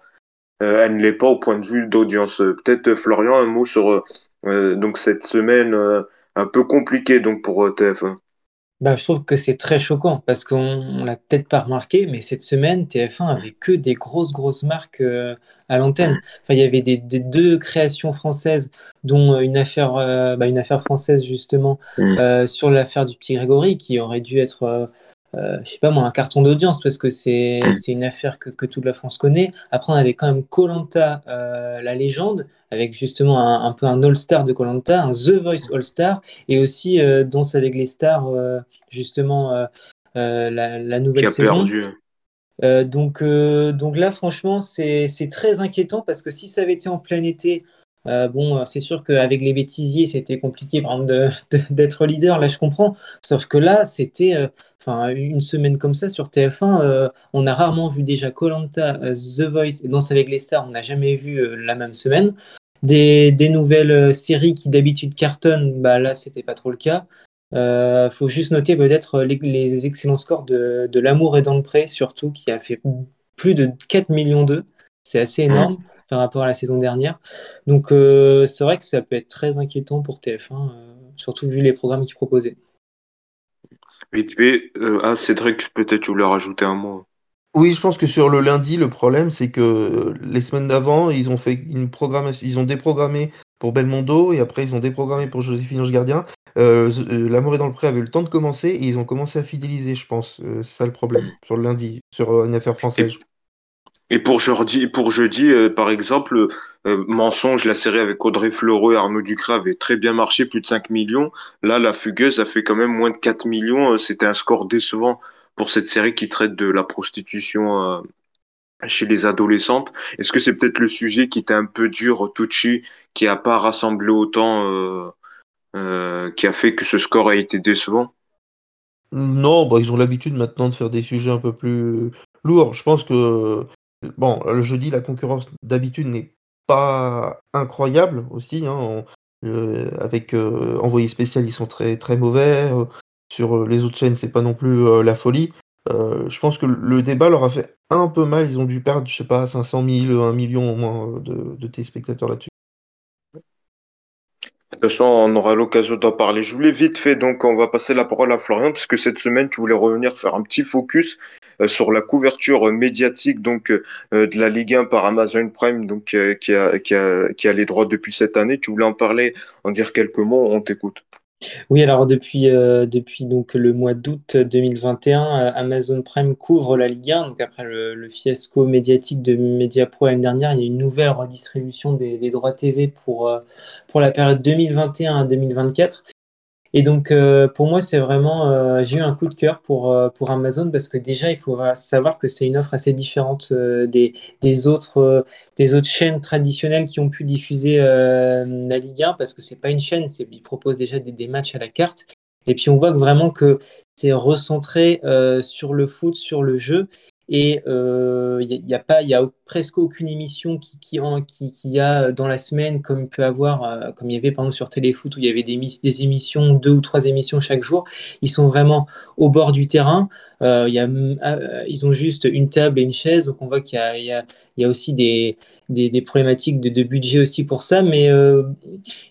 euh, elle ne l'est pas au point de vue d'audience. Euh, Peut-être, Florian, un mot sur euh, donc cette semaine euh, un peu compliquée donc pour euh, TF1. Bah, je trouve que c'est très choquant parce qu'on on l'a peut-être pas remarqué, mais cette semaine, TF1 avait que des grosses, grosses marques euh, à l'antenne. Enfin, il y avait des, des deux créations françaises, dont une affaire, euh, bah, une affaire française justement Mm. euh, sur l'affaire du petit Grégory, qui aurait dû être, euh, euh, je sais pas moi, un carton d'audience parce que c'est Mm. c'est une affaire que, que toute la France connaît. Après, on avait quand même Colanta, la légende, avec justement un, un peu un All-Star de Colanta, un The Voice All-Star, et aussi euh, Danse avec les stars, euh, justement euh, euh, la, qui nouvelle a saison. perdu. Euh, donc, euh, donc là, franchement, c'est c'est très inquiétant parce que si ça avait été en plein été, euh, bon, euh, c'est sûr qu'avec les bêtisiers, c'était compliqué [LAUGHS] d'être leader, là je comprends. Sauf que là, c'était euh, enfin une semaine comme ça sur TF1, euh, on a rarement vu déjà Colanta, The Voice et Danse avec les stars, on n'a jamais vu la même semaine. Des, des nouvelles séries qui d'habitude cartonnent, bah là, c'était pas trop le cas. Faut juste noter peut-être les, les excellents scores de, de L'amour est dans le pré, surtout, qui a fait plus de 4 millions d'eux. C'est assez énorme par rapport à la saison dernière. Donc, euh, c'est vrai que ça peut être très inquiétant pour TF1, euh, surtout vu les programmes qu'ils proposaient. Vite fait, euh, ah Cédric, peut-être tu voulais rajouter un mot. Oui, je pense que sur le lundi, le problème, c'est que les semaines d'avant, ils ont fait une programmation, ils ont déprogrammé pour Belmondo et après ils ont déprogrammé pour Joséphine Ange Gardien. Euh, L'amour est dans le pré avait eu le temps de commencer et ils ont commencé à fidéliser, je pense. Euh, c'est ça le problème sur le lundi, sur une affaire française. Et pour jeudi, pour jeudi euh, par exemple, euh, Mensonge, la série avec Audrey Fleurot et Arnaud Ducret avait très bien marché, plus de 5 millions. Là, La Fugueuse a fait quand même moins de 4 millions. Euh, C'était un score décevant pour cette série qui traite de la prostitution chez les adolescentes. Est-ce que c'est peut-être le sujet qui était un peu dur, touchy, qui a pas rassemblé autant, qui a fait que ce score a été décevant? Non, bah, ils ont l'habitude maintenant de faire des sujets un peu plus lourds. Je pense que, bon, le jeudi, la concurrence d'habitude n'est pas incroyable aussi. hein. Euh, avec euh, Envoyé spécial, ils sont très, très mauvais. Euh, sur euh, les autres chaînes, c'est pas non plus euh, la folie. Euh, je pense que le débat leur a fait un peu mal. Ils ont dû perdre, je sais pas, 500 000, 1 million au moins euh, de téléspectateurs là-dessus. De toute façon, on aura l'occasion d'en parler. Je voulais vite fait, donc on va passer la parole à Florian, puisque cette semaine, tu voulais revenir faire un petit focus euh, sur la couverture euh, médiatique donc euh, de la Ligue 1 par Amazon Prime, donc qui a, qui a, qui a les droits depuis cette année. Tu voulais en parler, en dire quelques mots, on t'écoute. Oui, alors depuis, euh, depuis donc le mois d'août 2021, euh, Amazon Prime couvre la Ligue 1. Donc après le, fiasco médiatique de Mediapro l'année dernière, il y a une nouvelle redistribution des, des droits TV pour, euh, pour la période 2021 à 2024. Et donc euh, pour moi, c'est vraiment, euh, j'ai eu un coup de cœur pour, euh, pour Amazon parce que déjà, il faut savoir que c'est une offre assez différente des, des, autres, des autres chaînes traditionnelles qui ont pu diffuser la Ligue 1 parce que c'est pas une chaîne, ils proposent déjà des, des matchs à la carte. Et puis on voit vraiment que c'est recentré sur le foot, sur le jeu. Et il euh, y, a presque aucune émission qui, qui, a dans la semaine, comme peut avoir, euh, comme il y avait par exemple sur Téléfoot où il y avait des, émissions, deux ou trois émissions chaque jour. Ils sont vraiment au bord du terrain. Euh, y a, ils ont juste une table et une chaise, donc on voit qu'il y a, aussi des, problématiques de, budget aussi pour ça, mais euh,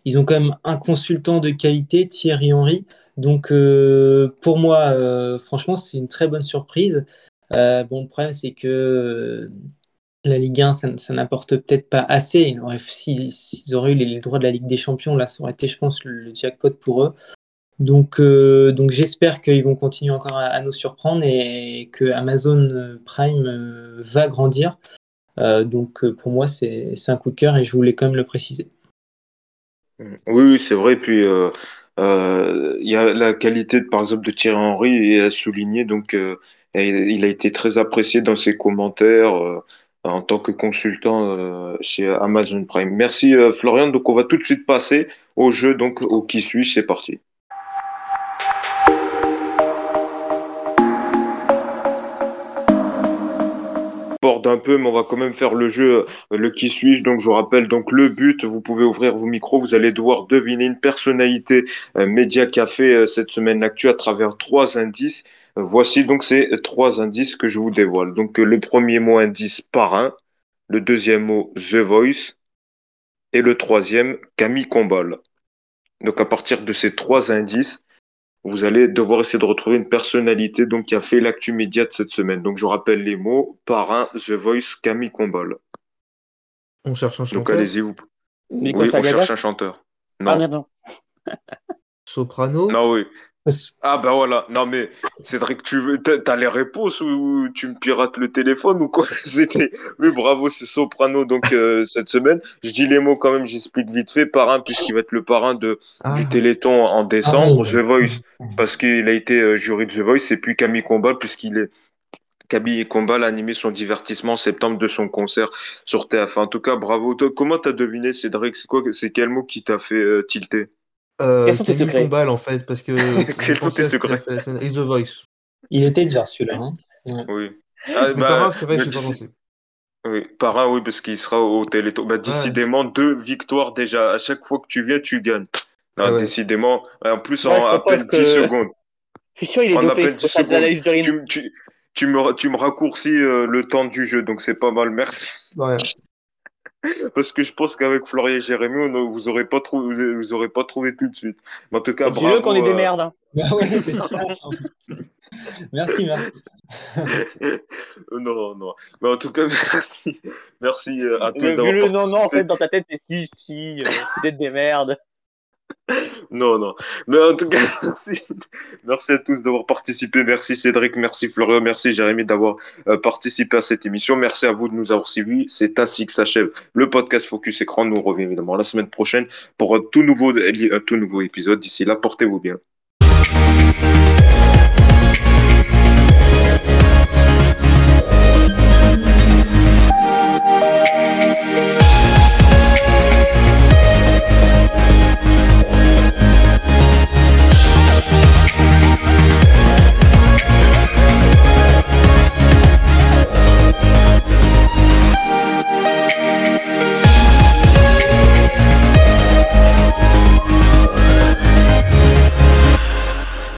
ils ont quand même un consultant de qualité, Thierry Henry. Donc euh, pour moi, euh, franchement, c'est une très bonne surprise. Euh, bon, le problème, c'est que euh, la Ligue 1, ça, n'apporte peut-être pas assez. S'ils si, auraient eu les, droits de la Ligue des Champions, là, ça aurait été, je pense, le, jackpot pour eux. Donc, euh, donc j'espère qu'ils vont continuer encore à, nous surprendre et que Amazon Prime va grandir. donc pour moi, c'est un coup de cœur et je voulais quand même le préciser. Oui, c'est vrai. Puis il y a la qualité, par exemple, de Thierry Henry est à souligner. Donc, il a été très apprécié dans ses commentaires en tant que consultant euh, chez Amazon Prime. Merci euh, Florian. Donc on va tout de suite passer au jeu, donc au qui suis-je, c'est parti. un peu, mais on va quand même faire le jeu, euh, le qui suis-je. Donc, je vous rappelle, donc le but, vous pouvez ouvrir vos micros, vous allez devoir deviner une personnalité média qui a fait cette semaine l'actu à travers trois indices. Voici donc ces trois indices que je vous dévoile. Donc le premier mot indice parrain, le deuxième mot The Voice et le troisième Camille Combal. Donc à partir de ces trois indices, vous allez devoir essayer de retrouver une personnalité donc qui a fait l'actu média de cette semaine. Donc je rappelle les mots parrain, The Voice, Camille Combal. On cherche un chanteur. Donc allez-y vous. oui, on cherche un chanteur. Non. Ah, Soprano. Non oui. Ah ben voilà, non mais Cédric, tu as les réponses ou tu me pirates le téléphone ou quoi? [LAUGHS] C'était, oui bravo, c'est Soprano donc euh, cette semaine. Je dis les mots quand même, j'explique vite fait. Parrain puisqu'il va être le parrain de ah. du Téléthon en décembre, ah The Voice parce qu'il a été euh, jury de The Voice et puis Camille Combal puisqu'il est Camille Combal a animé son divertissement en septembre de son concert sur TF1. En tout cas, bravo. Toi, comment t'as deviné Cédric? C'est quoi C'est quel mot qui t'a fait euh, tilter? Euh, Camille Combal en fait, parce que [LAUGHS] Quel sont tes secrets Is the Voice. Il était déjà celui-là. Hein Oui. Ah, bah, c'est vrai que j'ai pas pensé. Oui, Parrain, oui, parce qu'il sera au Téléthon. Bah, décidément, deux victoires déjà. À chaque fois que tu viens, tu gagnes. Non, ah décidément. En plus, en à peine 10 secondes. Je suis sûr, il est dopé. Tu, tu, tu, me, tu me raccourcis euh, le temps du jeu, donc c'est pas mal. Merci. Ouais. [LAUGHS] Parce que je pense qu'avec Florian et Jérémy, vous aurez pas trouvé, vous, aurez pas trouvé tout de suite. Mais en tout cas, bravo. qu'on est des euh, merdes. Hein. [LAUGHS] Bah c'est ça. merci, merci. [LAUGHS] non, non. Mais en tout cas, merci. Merci euh, à tous d'avoir Non, non, en fait, dans ta tête, c'est si, si, euh, peut-être des merdes. Non, non. Mais en tout cas, [LAUGHS] merci, à tous d'avoir participé. Merci Cédric, merci Florian, merci Jérémy d'avoir euh, participé à cette émission. Merci à vous de nous avoir suivis. C'est ainsi que s'achève le podcast Focus Écran. Nous reviendrons évidemment la semaine prochaine pour un tout nouveau, un tout nouveau épisode. D'ici là, portez-vous bien.